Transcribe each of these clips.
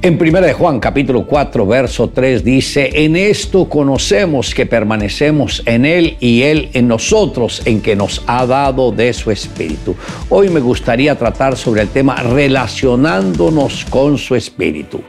En 1 de Juan capítulo 4 verso 3 dice, en esto conocemos que permanecemos en Él y Él en nosotros, en que nos ha dado de su Espíritu. Hoy me gustaría tratar sobre el tema relacionándonos con su Espíritu.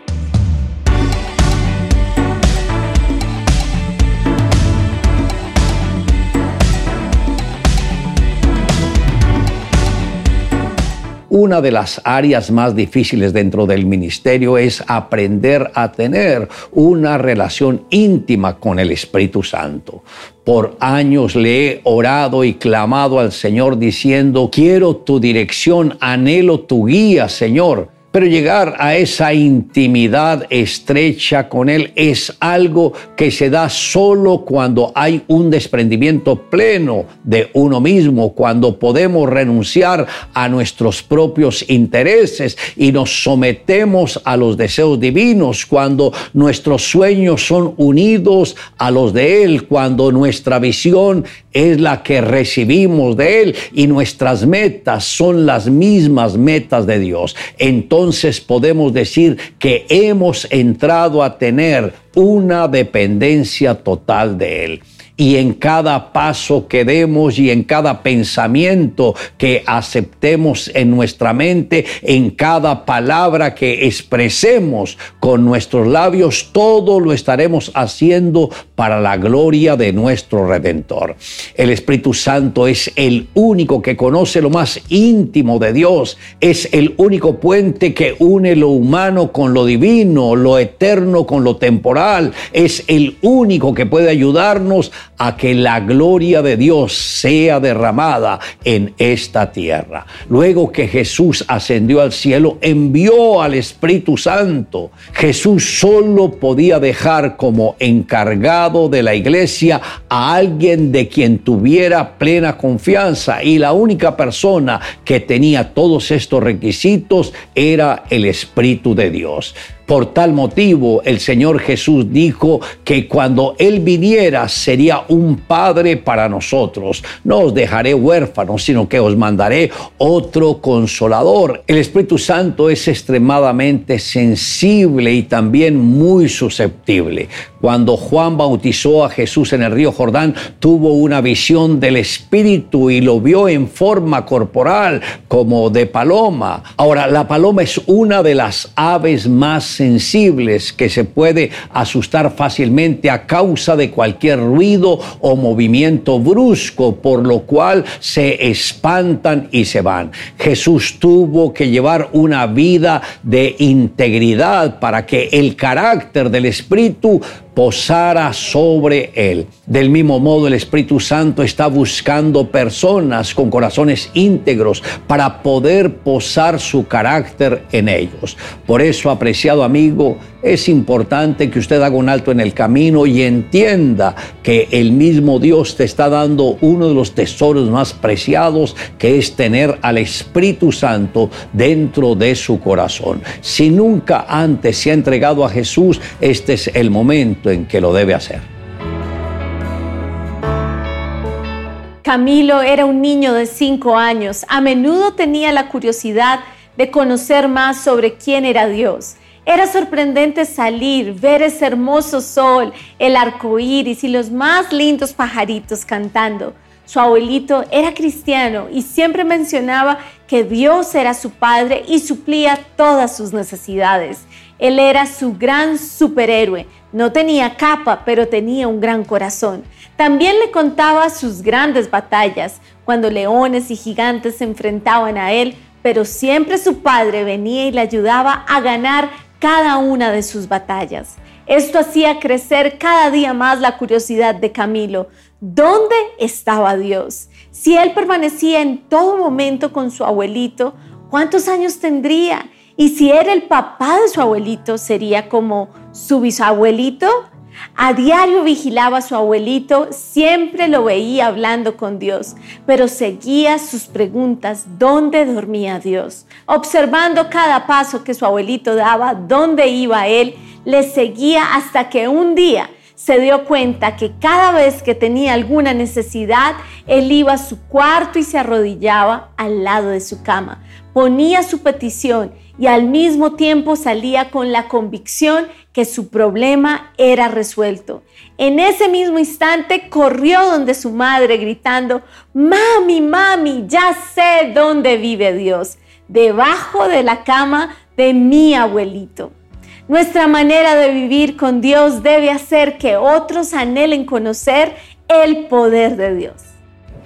Una de las áreas más difíciles dentro del ministerio es aprender a tener una relación íntima con el Espíritu Santo. Por años le he orado y clamado al Señor diciendo, quiero tu dirección, anhelo tu guía, Señor. Pero llegar a esa intimidad estrecha con Él es algo que se da solo cuando hay un desprendimiento pleno de uno mismo, cuando podemos renunciar a nuestros propios intereses y nos sometemos a los deseos divinos, cuando nuestros sueños son unidos a los de Él, cuando nuestra visión es la que recibimos de Él y nuestras metas son las mismas metas de Dios. Entonces podemos decir que hemos entrado a tener una dependencia total de Él y en cada paso que demos y en cada pensamiento que aceptemos en nuestra mente, en cada palabra que expresemos con nuestros labios, todo lo estaremos haciendo para la gloria de nuestro Redentor. El Espíritu Santo es el único que conoce lo más íntimo de Dios, es el único puente que une lo humano con lo divino, lo eterno con lo temporal, es el único que puede ayudarnos a que la gloria de Dios sea derramada en esta tierra. Luego que Jesús ascendió al cielo, envió al Espíritu Santo. Jesús solo podía dejar como encargado de la iglesia a alguien de quien tuviera plena confianza y la única persona que tenía todos estos requisitos era el Espíritu de Dios. Por tal motivo, el Señor Jesús dijo que cuando Él viniera sería un Padre para nosotros. No os dejaré huérfanos, sino que os mandaré otro consolador. El Espíritu Santo es extremadamente sensible y también muy susceptible. Cuando Juan bautizó a Jesús en el río Jordán, tuvo una visión del Espíritu y lo vio en forma corporal como de paloma. Ahora, la paloma es una de las aves más sensibles que se puede asustar fácilmente a causa de cualquier ruido o movimiento brusco, por lo cual se espantan y se van. Jesús tuvo que llevar una vida de integridad para que el carácter del Espíritu posara sobre él. Del mismo modo, el Espíritu Santo está buscando personas con corazones íntegros para poder posar su carácter en ellos. Por eso, apreciado amigo, es importante que usted haga un alto en el camino y entienda que el mismo Dios te está dando uno de los tesoros más preciados, que es tener al Espíritu Santo dentro de su corazón. Si nunca antes se ha entregado a Jesús, este es el momento en que lo debe hacer. Camilo era un niño de cinco años. A menudo tenía la curiosidad de conocer más sobre quién era Dios. Era sorprendente salir, ver ese hermoso sol, el arco iris y los más lindos pajaritos cantando. Su abuelito era cristiano y siempre mencionaba que Dios era su padre y suplía todas sus necesidades. Él era su gran superhéroe. No tenía capa, pero tenía un gran corazón. También le contaba sus grandes batallas, cuando leones y gigantes se enfrentaban a él, pero siempre su padre venía y le ayudaba a ganar cada una de sus batallas. Esto hacía crecer cada día más la curiosidad de Camilo. ¿Dónde estaba Dios? Si él permanecía en todo momento con su abuelito, ¿cuántos años tendría? Y si era el papá de su abuelito, sería como su bisabuelito. A diario vigilaba a su abuelito, siempre lo veía hablando con Dios, pero seguía sus preguntas, ¿dónde dormía Dios? Observando cada paso que su abuelito daba, dónde iba él, le seguía hasta que un día se dio cuenta que cada vez que tenía alguna necesidad, él iba a su cuarto y se arrodillaba al lado de su cama ponía su petición y al mismo tiempo salía con la convicción que su problema era resuelto. En ese mismo instante corrió donde su madre gritando, Mami, mami, ya sé dónde vive Dios, debajo de la cama de mi abuelito. Nuestra manera de vivir con Dios debe hacer que otros anhelen conocer el poder de Dios.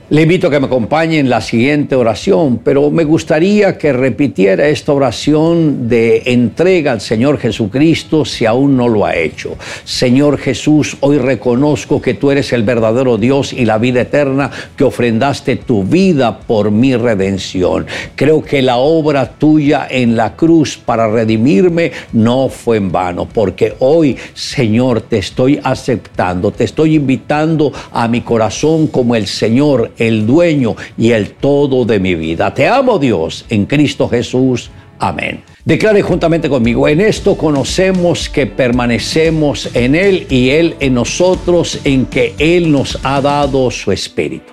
Le invito a que me acompañe en la siguiente oración, pero me gustaría que repitiera esta oración de entrega al Señor Jesucristo si aún no lo ha hecho. Señor Jesús, hoy reconozco que tú eres el verdadero Dios y la vida eterna, que ofrendaste tu vida por mi redención. Creo que la obra tuya en la cruz para redimirme no fue en vano, porque hoy, Señor, te estoy aceptando, te estoy invitando a mi corazón como el Señor el dueño y el todo de mi vida. Te amo Dios en Cristo Jesús. Amén. Declare juntamente conmigo, en esto conocemos que permanecemos en Él y Él en nosotros, en que Él nos ha dado su Espíritu.